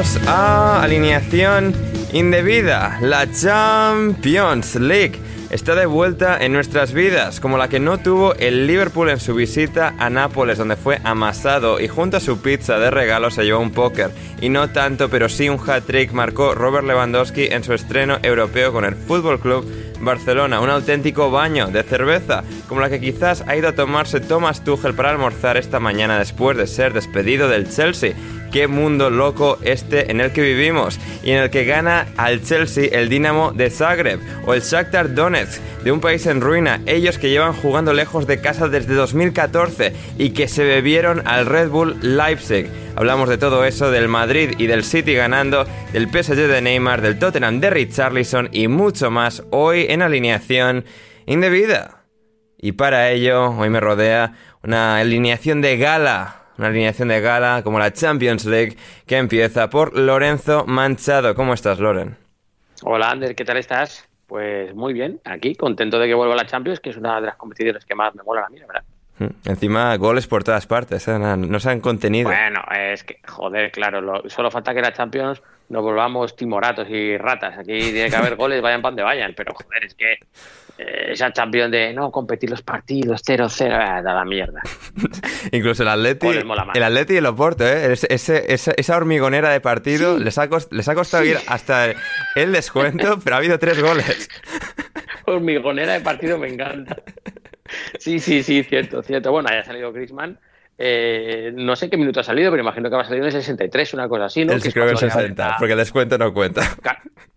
Bienvenidos a Alineación Indebida, la Champions League. Está de vuelta en nuestras vidas, como la que no tuvo el Liverpool en su visita a Nápoles, donde fue amasado y junto a su pizza de regalo se llevó un póker. Y no tanto, pero sí un hat-trick marcó Robert Lewandowski en su estreno europeo con el Fútbol Club Barcelona, un auténtico baño de cerveza, como la que quizás ha ido a tomarse Thomas Tuchel para almorzar esta mañana después de ser despedido del Chelsea. Qué mundo loco este en el que vivimos y en el que gana al Chelsea el Dinamo de Zagreb o el Shakhtar Donetsk de un país en ruina, ellos que llevan jugando lejos de casa desde 2014 y que se bebieron al Red Bull Leipzig. Hablamos de todo eso, del Madrid y del City ganando, del PSG de Neymar, del Tottenham de Richarlison y mucho más hoy en alineación indebida. Y para ello, hoy me rodea una alineación de gala, una alineación de gala como la Champions League que empieza por Lorenzo Manchado. ¿Cómo estás, Loren? Hola, Ander, ¿qué tal estás? Pues muy bien, aquí, contento de que vuelva la Champions, que es una de las competiciones que más me mola a mí, la verdad. Mm, Encima, goles por todas partes, ¿eh? no, no se han contenido. Bueno, es que, joder, claro, lo- solo falta que la Champions nos volvamos timoratos y ratas. Aquí tiene que haber goles, vayan pan de vayan, pero joder, es que eh, esa Champions de no competir los partidos 0-0, ah, da la mierda. Incluso el Atleti, el Atleti y el Oporto, ¿eh? Ese- ese- esa, hormigonera de partido les, ha cost- les ha costado ir hasta el descuento, pero ha habido tres goles. Hormigonera de partido me encanta. Sí, sí, sí, cierto, cierto. Bueno, haya salido Griezmann. Eh, no sé qué minuto ha salido, pero imagino que va a salir en el 63, una cosa así, ¿no? El Que es creo que el cuando le abren 60, la- porque el descuento no cuenta.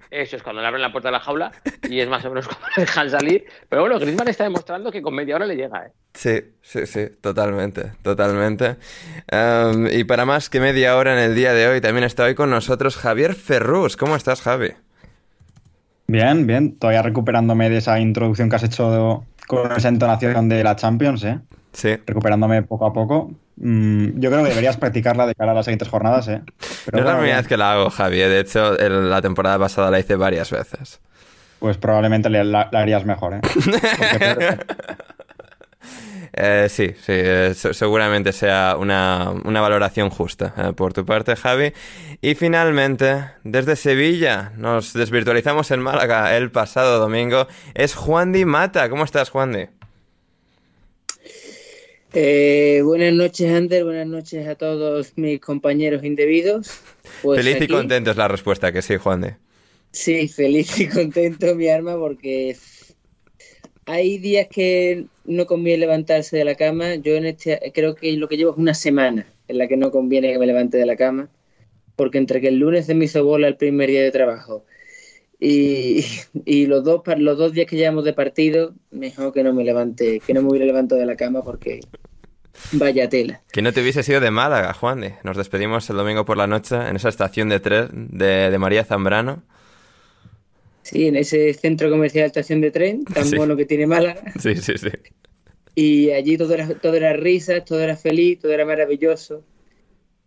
Eso es cuando le abren la puerta de la jaula y es más o menos cuando le dejan salir. Pero bueno, Griezmann está demostrando que con media hora le llega, ¿eh? Sí, sí, sí, totalmente, totalmente. Em, y para más que media hora en el día de hoy, también está hoy con nosotros Javier Ferrus. ¿Cómo estás, Javi? Bien, bien. Todavía recuperándome de esa introducción que has hecho con esa entonación de la Champions, ¿eh? Sí. Recuperándome poco a poco. Mm, yo creo que deberías practicarla de cara a las siguientes jornadas, ¿eh? Pero no es la primera vez que la hago, Javi. De hecho, el- la temporada pasada la hice varias veces. Pues probablemente le- la, la harías mejor, ¿eh? Porque- Eh, sí, sí, eh, se- seguramente sea una, una valoración justa eh, por tu parte, Javi. Y finalmente, desde Sevilla, nos desvirtualizamos en Málaga el pasado domingo. Es Juan Di Mata. ¿Cómo estás, Juan Di? Eh, buenas noches, Ander. Buenas noches a todos mis compañeros indebidos. Pues Feliz y contento es la respuesta, que sí, Juan de. Sí, feliz y contento, mi arma, porque hay días que no conviene levantarse de la cama. Yo en este creo que lo que llevo es una semana en la que no conviene que me levante de la cama, porque entre que el lunes se me hizo bola el primer día de trabajo y, y los dos los dos días que llevamos de partido, mejor que no me levante, que no me hubiera levantado de la cama porque vaya tela. Que no te hubiese sido de Málaga, Juan de. Nos despedimos el domingo por la noche en esa estación de tren de, de María Zambrano. Sí, en ese centro comercial estación de tren tan Sí. bueno que tiene Málaga. Sí, sí, sí. Y allí todo era, todo era risas, todo era feliz, todo era maravilloso.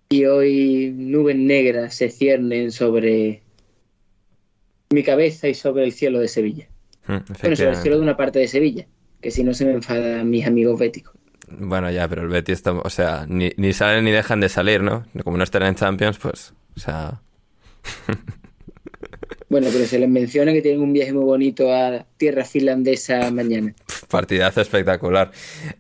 Y hoy nubes negras se ciernen sobre mi cabeza y sobre el cielo de Sevilla. Mm, Bueno, sobre el cielo de una parte de Sevilla, que si no se me enfadan mis amigos béticos. Bueno, ya, pero el Betis, está- o sea, ni, ni salen ni dejan de salir, ¿no? Como no están en Champions, pues, o sea, Bueno, pero se les menciona que tienen un viaje muy bonito a tierra finlandesa mañana. Partidazo espectacular.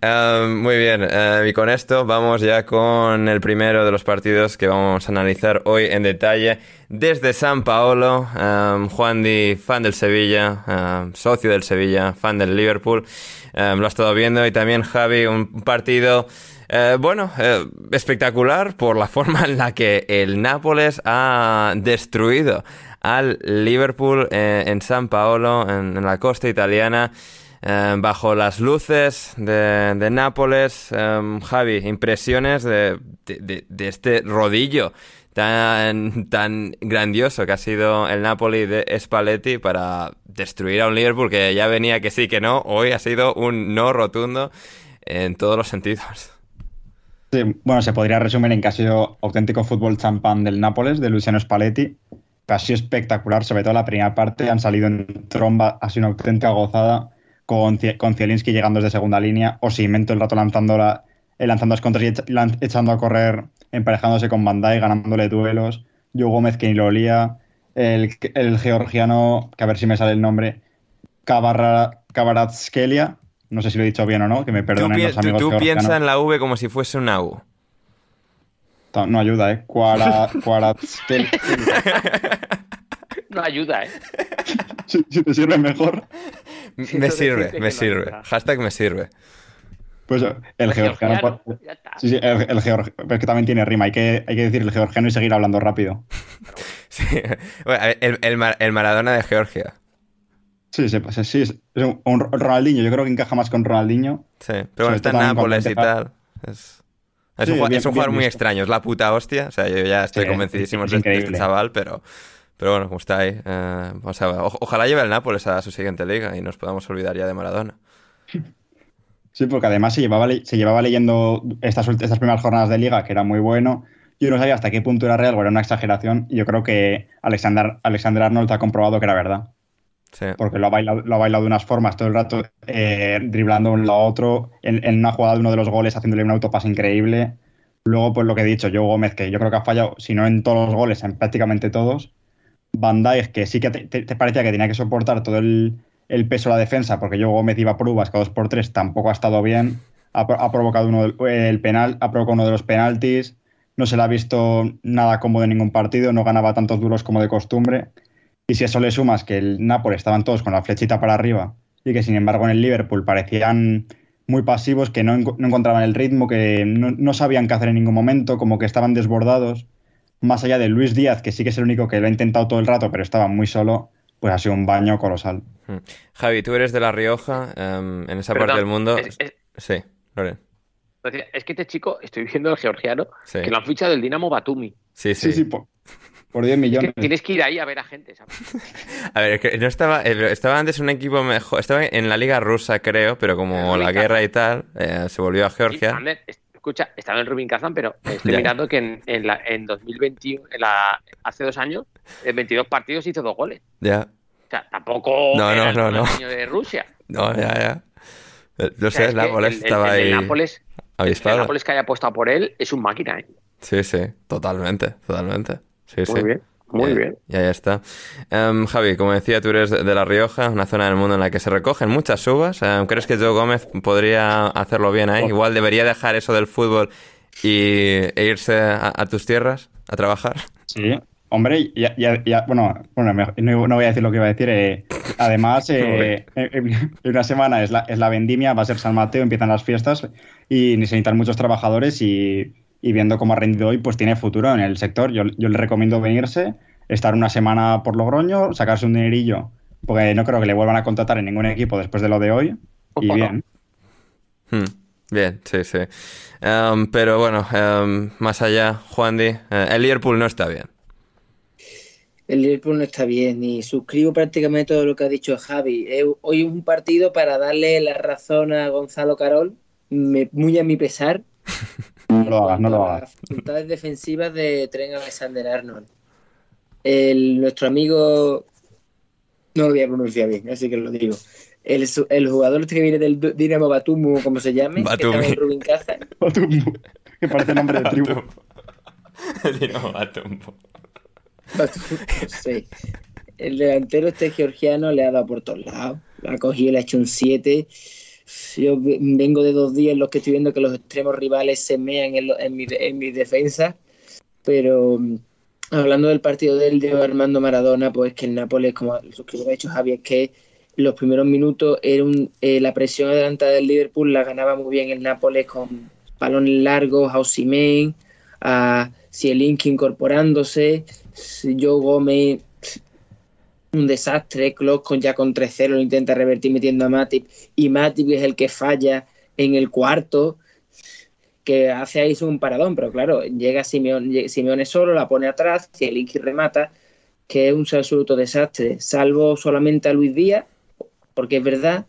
Eh, muy bien, eh, y con esto vamos ya con el primero de los partidos que vamos a analizar hoy en detalle desde San Paolo. Eh, Juan Di, fan del Sevilla, socio del Sevilla, fan del Liverpool, lo ha estado viendo y también Javi, un partido... Eh, bueno, eh, espectacular por la forma en la que el Nápoles ha destruido al Liverpool eh, en San Paolo, en la costa italiana, eh, bajo las luces de, de Nápoles. Eh, Javi, impresiones de, de- este rodillo tan, tan grandioso que ha sido el Napoli de Spalletti para destruir a un Liverpool que ya venía que sí, que no. Hoy ha sido un no rotundo en todos los sentidos. Bueno, se podría resumir en que ha sido auténtico fútbol champán del Nápoles, de Luciano Spalletti. Ha sido espectacular, sobre todo la primera parte. Han salido en tromba, ha sido una auténtica gozada. Con, con Zielinski llegando desde segunda línea. O todo el rato lanzando, la, eh, lanzando las contras y echando a correr, emparejándose con Bandai, ganándole duelos. Joe Gómez, que ni lo olía. El, el georgiano, que a ver si me sale el nombre, Kabaratskelia. No sé si lo he dicho bien o no, que me Tú, perdonen los tú- amigos tú piensa en la V como si fuese una U. No ayuda, ¿eh? Cuara, No ayuda, ¿eh? si, si te sirve mejor. Me sirve, me no sirve. Hashtag me sirve. Pues el El georgiano. georgiano, pues- ya está. Sí, sí, el, el georg- pero es que también tiene rima. Hay que, hay que decir el georgiano y seguir hablando rápido. Sí. Bueno, el, el Mar- el Maradona de Georgia. Sí, sí, pues, sí, es un, un Ronaldinho. Yo creo que encaja más con Ronaldinho. Sí, pero bueno, está en Nápoles y tal. Es, es Sí, un, bien- es un jugador bien muy visto. extraño, es la puta hostia. O sea, yo ya estoy Sí, convencidísimo es de, de este chaval, pero, pero bueno, como está ahí. eh, o sea, o- ojalá lleve el Nápoles a su siguiente liga y nos podamos olvidar ya de Maradona. Sí, porque además se llevaba, le- se llevaba leyendo estas, estas primeras jornadas de liga, que era muy bueno. Yo no sabía hasta qué punto era real o era una exageración. Y yo creo que Alexander, Alexander Arnold ha comprobado que era verdad. Sí. porque lo ha bailado, lo ha bailado de unas formas todo el rato, eh, driblando un lado a otro, en, en una jugada de uno de los goles, haciéndole un autopase increíble. Luego, pues lo que he dicho, Joe Gómez, que yo creo que ha fallado, si no en todos los goles, en prácticamente todos. Dijk, que sí que te, parecía que tenía que soportar todo el, peso de la defensa, porque Joe Gómez iba por uvas, cada dos por tres, tampoco ha estado bien. Ha, pro- ha provocado uno del- el penal, ha provocado uno de los penaltis. No se le ha visto nada cómodo en ningún partido, no ganaba tantos duros como de costumbre. Y si eso le sumas que el Nápoles estaban todos con la flechita para arriba y que sin embargo en el Liverpool parecían muy pasivos, que no, enco- no encontraban el ritmo, que no sabían qué hacer en ningún momento, como que estaban desbordados, más allá de Luis Díaz, que sí que es el único que lo ha intentado todo el rato, pero estaba muy solo, pues ha sido un baño colosal. Mm. Javi, tú eres de La Rioja, em, en esa parte del mundo. es- es- Sí, Loren. Es que este chico, estoy viendo el georgiano, Sí. que lo han fichado del Dinamo Batumi. Sí, sí. Sí, sí, por, por 10 Es millones. que tienes que ir ahí a ver a gente, ¿sabes? A ver, que no estaba, estaba antes un equipo mejor, estaba en la liga rusa, creo, pero como la guerra y tal, eh, se volvió a Sí, Georgia. Ander, escucha, estaba en Rubin Kazan, pero estoy Ya. mirando que en, en, la, en 2021, en la, hace dos años, en 22 partidos hizo dos goles. Ya. O sea, tampoco No, era no, el no, no. Ronaldinho de Rusia. No, ya, ya. Eh, No O sea, sé, Nápoles el- el- estaba el ahí Nápoles, el. Nápoles que haya apostado por él es un máquina, ¿eh? Sí, sí, totalmente, totalmente. Sí, Muy sí. bien. Muy Eh, bien. Ya, ya está. Em, Javi, como decía, tú eres de de La Rioja, una zona del mundo en la que se recogen muchas uvas. Em, ¿Crees que Joe Gómez podría hacerlo bien ahí? Igual debería dejar eso del fútbol y, e irse a, a tus tierras a trabajar. Sí, hombre, ya, ya, ya- bueno, bueno no, no voy a decir lo que iba a decir. eh, además, eh, en, en una semana es la, es la vendimia, va a ser San Mateo, empiezan las fiestas y necesitan muchos trabajadores y, y viendo cómo ha rendido hoy, pues tiene futuro en el sector. Yo, yo le recomiendo venirse, estar una semana por Logroño, sacarse un dinerillo, porque no creo que le vuelvan a contratar en ningún equipo después de lo de hoy. Y Ojalá. bien. Hmm, Bien, sí, sí. Em, pero bueno, em, más allá, Juan Di, eh, el Liverpool no está bien. El Liverpool no está bien y suscribo prácticamente todo lo que ha dicho Javi. Eh, Hoy es un partido para darle la razón a Gonzalo Carol, me- muy a mi pesar. No lo hagas, no lo hagas. Las facultades defensivas de Trent Alexander Arnold. El, nuestro amigo, no lo voy a pronunciar bien, así que lo digo. El, el jugador este que viene del Dinamo Batumu, como se llame, Batumi. que está en Rubin Caza, que parece nombre de tribu. Dinamo Batumbo. Batumu, sí. El delantero este georgiano le ha dado por todos lados. La ha cogido, le ha hecho un 7. Yo ve- vengo de dos días en los que estoy viendo que los extremos rivales se mean en, lo- en mi, en mi defensa. Pero mm, hablando del partido del de Armando Maradona, pues que el Nápoles, como lo que ha dicho Javi, es que los primeros minutos era un, eh, la presión adelantada del Liverpool la ganaba muy bien el Nápoles con balones largos, a Osimhen, a Zielinski incorporándose, Joe Gómez un desastre, Klopp con ya con 3-0 lo intenta revertir metiendo a Matip y Matip es el que falla en el cuarto que hace ahí un paradón, pero claro, llega Simeone, Simeone solo, la pone atrás, Zielinski remata, que es un absoluto desastre, salvo solamente a Luis Díaz, porque es verdad,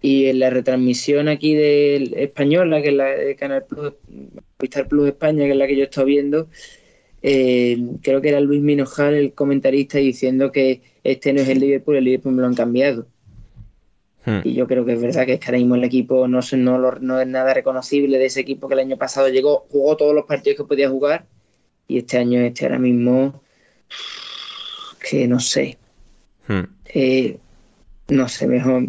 y en la retransmisión aquí del española, que es la de Canal Plus, Movistar Plus España, que es la que yo estoy viendo, eh, creo que era Luis Minojal el comentarista diciendo que este no es el Liverpool, el Liverpool me lo han cambiado. Hmm. Y yo creo que es verdad que es que ahora mismo el equipo no, se- no, lo- no es nada reconocible de ese equipo que el año pasado llegó, jugó todos los partidos que podía jugar y este año este ahora mismo que no sé, Hmm. eh, no sé, mejor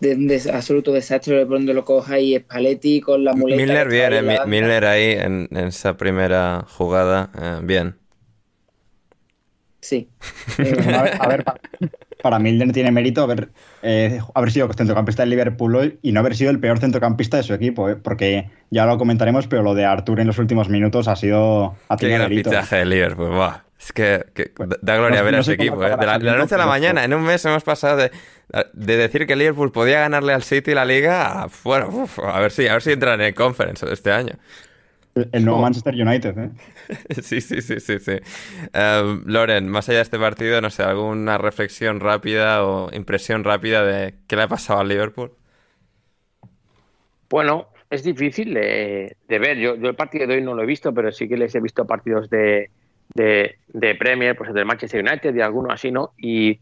de un des- absoluto desastre de por donde lo coja y Spalletti con la muleta. Milner bien, eh. Milner ahí en, en esa primera jugada, eh, bien. Sí. Bueno, a ver, a ver, pa- para Milner tiene mérito haber, eh, haber sido centrocampista del Liverpool hoy y no haber sido el peor centrocampista de su equipo, eh, porque ya lo comentaremos, pero lo de Artur en los últimos minutos ha sido ha Qué gran mérito. fichaje de Liverpool. Es que, que Bueno, da gloria no- ver no a ese equipo, eh. De la, de la noche a la mañana, en un mes hemos pasado de, de decir que Liverpool podía ganarle al City la liga bueno, uf, a ver si, a ver si entran en el conference este año. El, el nuevo Manchester United, ¿eh? Sí, sí, sí, sí, sí. Em, Loren, más allá de este partido, no sé, alguna reflexión rápida o impresión rápida de qué le ha pasado al Liverpool. Bueno, es difícil de, de ver. Yo, yo el partido de hoy no lo he visto, pero sí que les he visto partidos de, de, de Premier, pues del Manchester United y alguno así, ¿no? Y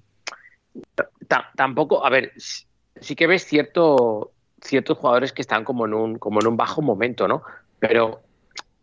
tampoco, a ver, sí que ves cierto, ciertos jugadores que están como en un, como en un bajo momento, ¿no? Pero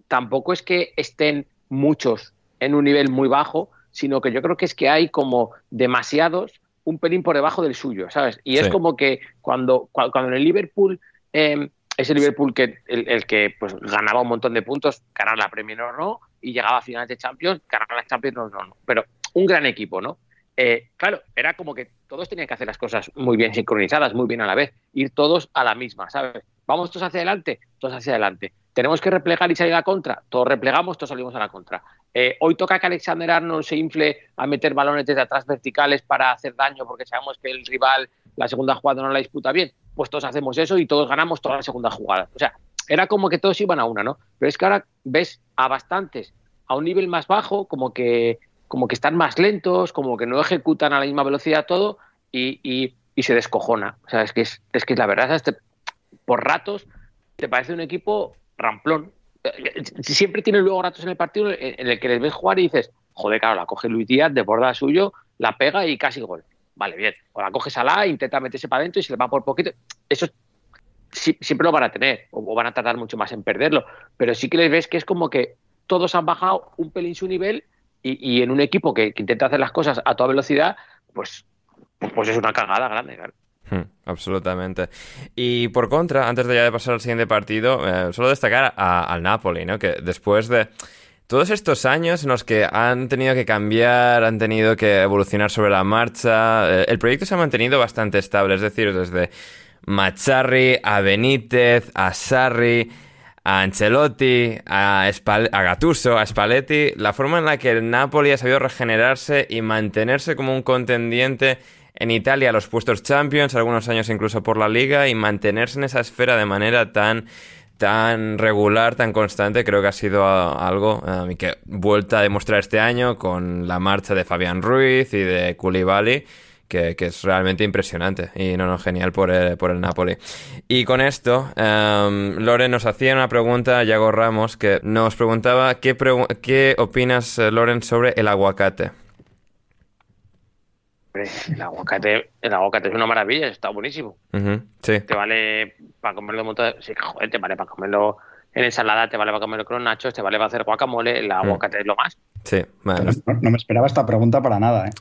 tampoco es que estén muchos en un nivel muy bajo, sino que yo creo que es que hay como demasiados un pelín por debajo del suyo, ¿sabes? Y es como que cuando, cua- cuando en el Liverpool, eh, ese Liverpool que el, el que pues ganaba un montón de puntos, ganar la Premier no, no, y llegaba a finales de Champions, ganar la Champions no, no, no. Pero un gran equipo, ¿no? Eh, claro, era como que todos tenían que hacer las cosas muy bien sincronizadas, muy bien a la vez, ir todos a la misma, ¿sabes? Vamos todos hacia adelante, todos hacia adelante. Tenemos que replegar y salir a la contra, todos replegamos, todos salimos a la contra. Eh, hoy toca que Alexander Arnold se infle a meter balones desde atrás verticales para hacer daño porque sabemos que el rival la segunda jugada no la disputa bien. Pues todos hacemos eso y todos ganamos toda la segunda jugada. O sea, era como que todos iban a una, ¿no? Pero es que ahora ves a bastantes a un nivel más bajo, como que, como que están más lentos, como que no ejecutan a la misma velocidad todo y, y- y se descojona. O sea, es que es, es que la verdad, ¿sabes? Te- por ratos te parece un equipo ramplón. Eh, Siempre tiene luego ratos en el partido en el que les ves jugar y dices, joder, claro, la coge Luis Díaz, desborda suyo, la pega y casi gol. Vale, bien. O la coge Salah, intenta meterse para adentro y se le va por poquito. Eso siempre lo van a tener, o van a tardar mucho más en perderlo. Pero sí que les ves que es como que todos han bajado un pelín su nivel y, en un equipo que, intenta hacer las cosas a toda velocidad, pues, pues es una cagada grande, claro. Hmm, absolutamente. Y por contra, antes de ya de pasar al siguiente partido, eh, solo destacar a- al Napoli, ¿no? Que después de todos estos años en los que han tenido que cambiar, han tenido que evolucionar sobre la marcha, eh, el proyecto se ha mantenido bastante estable, es decir, desde Mazzarri a Benítez, a Sarri, a Ancelotti, a, Spal- a Gattuso, a Spalletti, la forma en la que el Napoli ha sabido regenerarse y mantenerse como un contendiente en Italia a los puestos Champions, algunos años incluso por la Liga, y mantenerse en esa esfera de manera tan tan regular, tan constante, creo que ha sido ah, algo ah, que vuelta a demostrar este año con la marcha de Fabián Ruiz y de Koulibaly, que, que es realmente impresionante y no, no, genial por el, por el Napoli. Y con esto, em, Loren nos hacía una pregunta, Yago Ramos, que nos preguntaba qué, pregu- qué opinas, eh, Loren, sobre el aguacate. El aguacate, el aguacate es una maravilla, está buenísimo. Sí, Te vale para comerlo un montón de- sí, joder, te vale para comerlo en ensalada, te vale para comerlo con nachos, te vale para hacer guacamole, el aguacate es lo más. sí. No, no me esperaba esta pregunta para nada, ¿eh?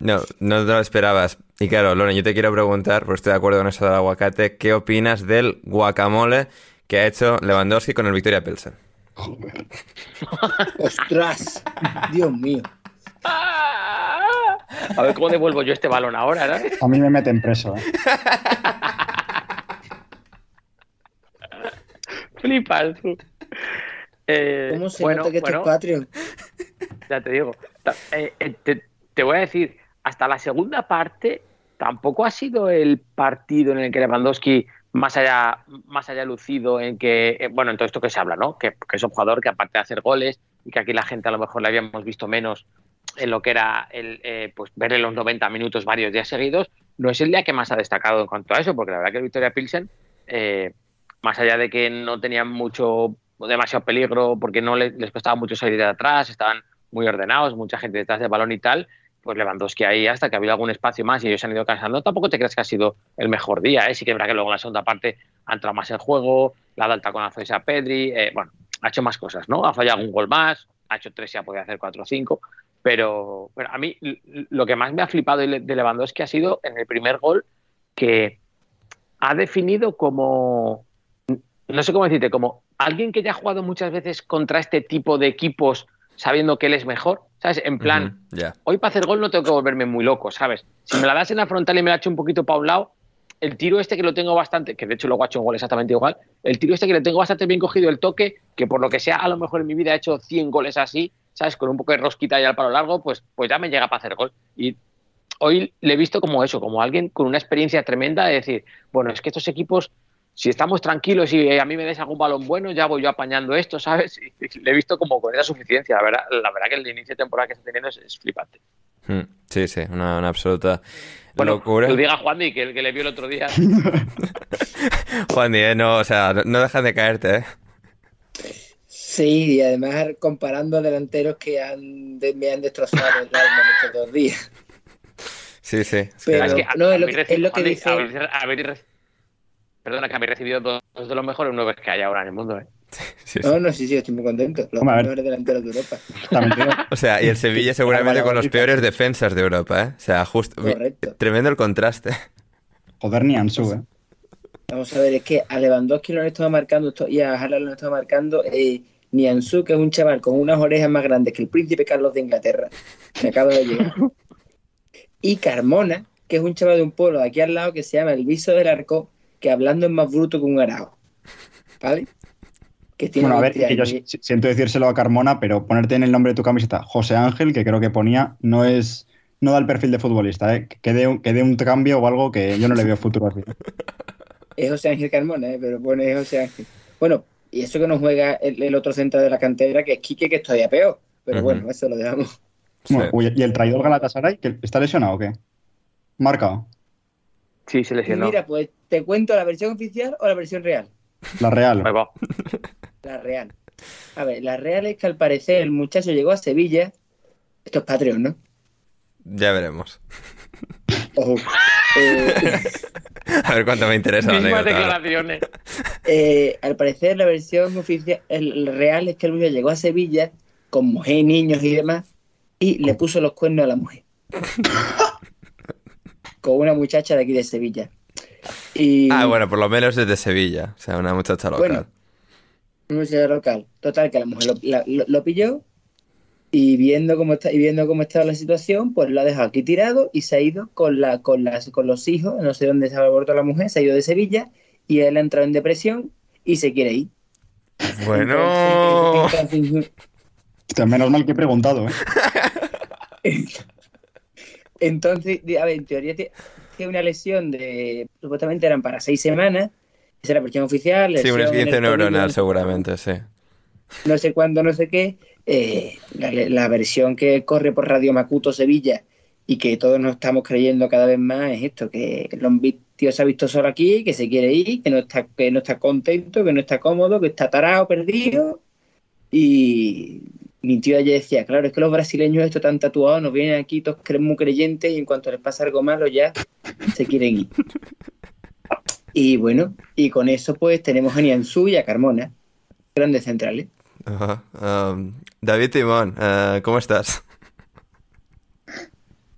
No, no te lo esperabas. Y claro, Loren, yo te quiero preguntar, porque estoy de acuerdo con eso del aguacate, ¿qué opinas del guacamole que ha hecho Lewandowski con el Victoria Pilsen? ¡Ostras! Dios mío. A ver cómo devuelvo yo este balón ahora, ¿sabes? A mí me meten preso, ¿eh? Flipas tú. Eh, ¿Cómo se bueno, nota que bueno, es Patreon? ya te digo. Eh, eh, te, te voy a decir, hasta la segunda parte tampoco ha sido el partido en el que Lewandowski más allá, más allá lucido en que, eh, bueno, en todo esto que se habla, ¿no? Que, es un jugador que aparte de hacer goles y que aquí la gente a lo mejor le habíamos visto menos en lo que era el, eh, pues verle los 90 minutos varios días seguidos, no es el día que más ha destacado en cuanto a eso, porque la verdad que Victoria Pilsen, eh, más allá de que no tenían mucho, demasiado peligro, porque no le- les costaba mucho salir de atrás, estaban muy ordenados, mucha gente detrás del balón y tal, pues Lewandowski ahí hasta que había algún espacio más y ellos se han ido cansando, tampoco te creas que ha sido el mejor día, ¿eh? sí que es verdad que luego en la segunda parte ha entrado más en juego, la ha dado el taconazo a Pedri, eh, bueno, ha hecho más cosas, ¿no? Ha fallado un gol más, ha hecho tres y ha podido hacer cuatro o cinco, pero, pero a mí lo que más me ha flipado de Lewandowski ha sido en el primer gol que ha definido como, no sé cómo decirte, como alguien que ya ha jugado muchas veces contra este tipo de equipos sabiendo que él es mejor, ¿sabes? En plan, hoy para hacer gol no tengo que volverme muy loco, ¿sabes? Si me la das en la frontal y me la echo un poquito para un lado, el tiro este que lo tengo bastante, que de hecho luego ha hecho un gol exactamente igual, el tiro este que le tengo bastante bien cogido, el toque, que por lo que sea, a lo mejor en mi vida he hecho 100 goles así, ¿sabes? Con un poco de rosquita y al palo largo, pues, pues ya me llega para hacer gol. Y hoy le he visto como eso, como alguien con una experiencia tremenda de decir, bueno, es que estos equipos, si estamos tranquilos y a mí me des algún balón bueno, ya voy yo apañando esto, ¿sabes? Y le he visto como con esa suficiencia. La verdad, la verdad que el inicio de temporada que está teniendo es, es flipante. Mm, Sí, sí, una, una absoluta Bueno, locura. que lo diga Juan que, el que le vio el otro día. Juan Díez, no, o sea, no, no dejan de caerte, ¿eh? Sí, y además comparando a delanteros que han, de- me han destrozado el alma en estos dos días. Sí, sí. es Pero- que- es que a- no, es lo que- es lo que dice- habéis- habéis reci- Perdona, que habéis recibido dos, dos de los mejores nueve que hay ahora en el mundo. ¿eh? sí, sí. No, no, sí, sí, estoy muy contento. Los Hombre, a ver. mejores delanteros de Europa. O sea, y el Sevilla seguramente con los peores defensas de Europa, ¿eh? O sea, justo... Correcto. Tremendo el contraste. joder, ni Ansu, ¿eh? Vamos a ver, es que a Lewandowski lo han estado marcando y a Haaland lo han estado marcando eh, Nianzú, que es un chaval con unas orejas más grandes que el príncipe Carlos de Inglaterra, que acaba de llegar. Y Carmona, que es un chaval de un pueblo de aquí al lado que se llama el Viso del Arco, que hablando es más bruto que un arao. ¿Vale? Que tiene Bueno, a ver, 20 que yo siento decírselo a Carmona, pero ponerte en el nombre de tu camiseta José Ángel, que creo que ponía, no es no da el perfil de futbolista, ¿eh? que dé un, que dé un cambio o algo que yo no le veo futuro así. Es José Ángel Carmona, ¿eh? pero pone José Ángel. Bueno, y eso que no juega el, el otro centro de la cantera, que es Quique, que es todavía peor. Pero bueno, eso lo dejamos. Bueno, Sí. uy, ¿Y el traidor Galatasaray? que ¿Está lesionado o qué? Marcado. Sí, se Y lesionó. mira, pues te cuento la versión oficial o la versión real. La Real. Ahí va. La real. A ver, la real es que al parecer el muchacho llegó a Sevilla. Esto es Patreon, ¿no? Ya veremos. Ojo. Eh, A ver cuánto me interesa la Mismas declaraciones. eh, al parecer la versión oficial, el, el real es que el muchacho llegó a Sevilla con mujer, niños y demás. y le puso los cuernos a la mujer. Con una muchacha de aquí de Sevilla. Y, Ah, bueno, por lo menos desde Sevilla. O sea, una muchacha local. Bueno. una muchacha local. Total, que la mujer lo, la- lo- lo pilló y viendo cómo está, y viendo cómo estaba la situación, pues lo ha dejado aquí tirado y se ha ido con la, con las, con los hijos, no sé dónde se ha abortado la mujer, se ha ido de Sevilla y él ha entrado en depresión y se quiere ir. Bueno. Entonces, menos mal que he preguntado, ¿eh? Entonces, a ver, en teoría tie- tiene una lesión de, supuestamente eran para seis semanas, esa es la versión oficial. Sí, un lesión en esguince neuronal seguramente, sí. No sé cuándo, no sé qué. eh, la, la versión que corre por Radio Macuto Sevilla y que todos nos estamos creyendo cada vez más es esto, que el tío se ha visto solo aquí, que se quiere ir, que no está, que no está contento, que no está cómodo, que está tarado, perdido. Y mi tío ayer decía, claro, es que los brasileños estos tan tatuados nos vienen aquí todos cre- muy creyentes y en cuanto les pasa algo malo ya se quieren ir. Y bueno, y con eso pues tenemos a Nianzú y a Carmona, grandes centrales. Ajá. Um, David Timón, eh, ¿cómo estás?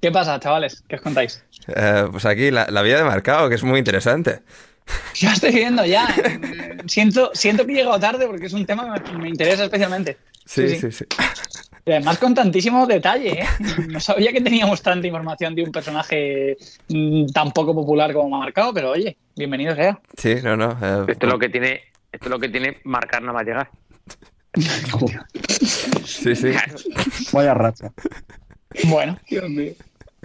¿Qué pasa, chavales? ¿Qué os contáis? Eh, pues aquí la, la vida de marcado, que es muy interesante. Ya estoy viendo ya. eh, Siento, siento que he llegado tarde porque es un tema que me, me interesa especialmente. Sí, Sí, sí. Y además con tantísimo detalle, ¿eh? No sabía que teníamos tanta información de un personaje mm, tan poco popular como Marcado, pero oye, bienvenido sea. Sí, no, no. eh, Esto es lo que tiene, esto es lo que tiene marcar nada más llegar. Sí, sí. Vaya racha. Bueno,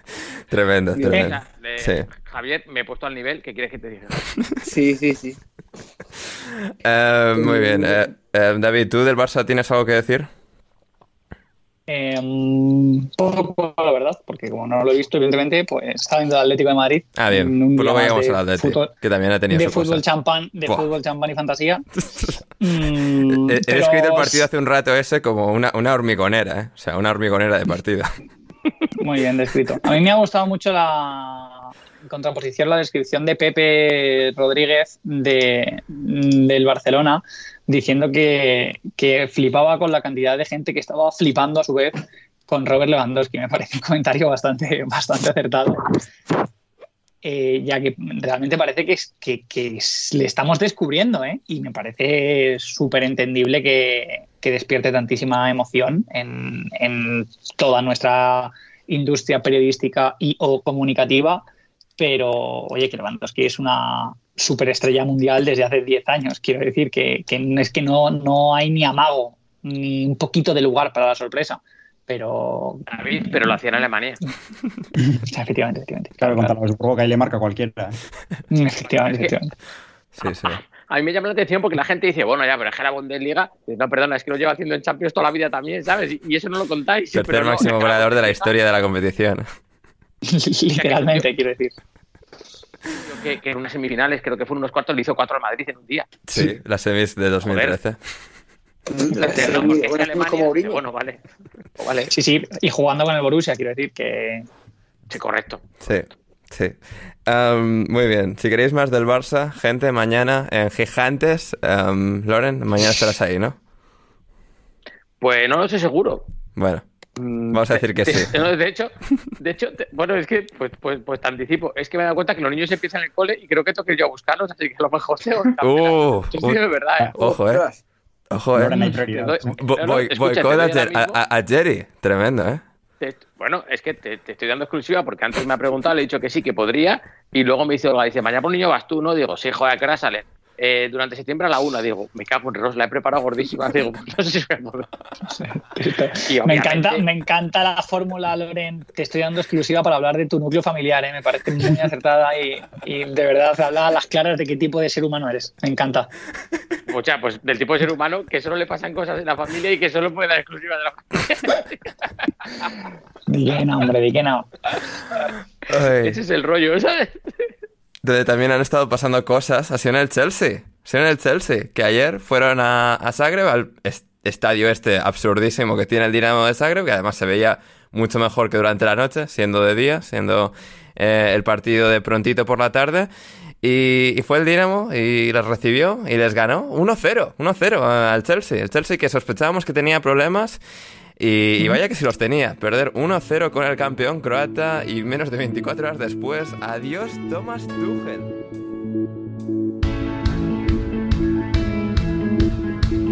Tremendo, tremendo. Venga, le- Sí. Javier, me he puesto al nivel. ¿Qué quieres que te diga? Sí, sí, sí. Eh, muy bien. eh, eh, David, ¿tú del Barça tienes algo que decir? eh, un poco la verdad, porque como no lo he visto, evidentemente, pues estaba viendo el Atlético de Madrid. Ah, bien. Pues luego llegamos de al Atleti, fútbol- que también ha tenido de su fútbol cosa. champán, de Buah. fútbol champán y fantasía. Mm, He, he pero descrito el partido hace un rato ese como una, una hormigonera, ¿eh? O sea, una hormigonera de partido. Muy bien descrito. A mí me ha gustado mucho la contraposición, la descripción de Pepe Rodríguez de, del Barcelona, diciendo que, que flipaba con la cantidad de gente que estaba flipando a su vez con Robert Lewandowski. Me parece un comentario bastante, bastante acertado. Eh, ya que realmente parece que, que, que le estamos descubriendo, ¿eh? y me parece súper entendible que, que despierte tantísima emoción en, en toda nuestra industria periodística y o comunicativa, pero oye, que Lewandowski es una superestrella mundial desde hace 10 años. Quiero decir que, que no- es que no, no hay ni amago, ni un poquito de lugar para la sorpresa, pero David, pero lo hacía en Alemania. efectivamente, efectivamente. Claro, contra los Burgo que ahí le marca cualquiera. ¿eh? Efectivamente, Es que- efectivamente. Sí, sí. A mí me llama la atención porque la gente dice, bueno, ya, pero es que la Bundesliga, no, perdona, es que lo lleva haciendo en Champions toda la vida también, ¿sabes? Y, y eso no lo contáis. Tercer pero no, máximo goleador de la historia de la competición. Literalmente, quiero decir. creo Que, que en unas semifinales, creo que fueron unos cuartos, le hizo cuatro al Madrid en un día. Sí, las semis de 2013. Pero no, porque es que Alemania, como Mourinho. bueno, vale. O vale, Sí, sí, y jugando con el Borussia, quiero decir que sí, correcto. Sí, sí. Am, muy bien. Si queréis más del Barça, gente, mañana en Gigantes. am, Loren, mañana estarás ahí, ¿no? Pues no lo sé seguro. Bueno, Mm, Vamos a decir que de- sí. no, de hecho, de hecho, te- bueno, es que, pues, pues, pues te anticipo. Es que me he dado cuenta que los niños empiezan en el cole y creo que tengo que ir yo a buscarlos, así que a lo mejor cambiar. Uh, uh, es verdad, ¿eh? ojo, eh. Ojo, eh. Loren hay Te prioridad. doy- Bo- no, no, boy- escucha, te boicot doy a, a- a- a Jerry. Tremendo, ¿eh? te- bueno, es que te, estoy dando exclusiva porque antes me ha preguntado, le he dicho que sí, que podría, y luego me dice Olga, dice, mañana por niño vas tú, ¿no? Digo, sí, joder, ¿a qué salen? Eh, durante septiembre a la una, digo, me cago en Ross, la he preparado gordísima, digo, pues no sé si voy a poder. Y me obviamente- encanta, me encanta la fórmula, Loren. Te estoy dando exclusiva para hablar de tu núcleo familiar, ¿eh? me parece muy acertada y, y de verdad habla a las claras de qué tipo de ser humano eres. Me encanta. O sea, pues del tipo de ser humano que solo le pasan cosas en la familia y que solo puede dar exclusiva de la familia. Di que no, hombre, di que no. Ay. Ese es el rollo, ¿sabes? Donde también han estado pasando cosas, sido en el Chelsea. Sido en el Chelsea, que ayer fueron a, a Zagreb, al est- estadio este absurdísimo que tiene el Dinamo de Zagreb, que además se veía mucho mejor que durante la noche, siendo de día, siendo eh, el partido de prontito por la tarde. Y, y fue el Dinamo y les recibió y les ganó 1-0, 1-0 al Chelsea. El Chelsea que sospechábamos que tenía problemas. Y, y vaya que si los tenía. Perder 1-0 con el campeón croata y menos de 24 horas después, adiós Thomas Tuchel.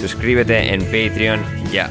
suscríbete en Patreon ya.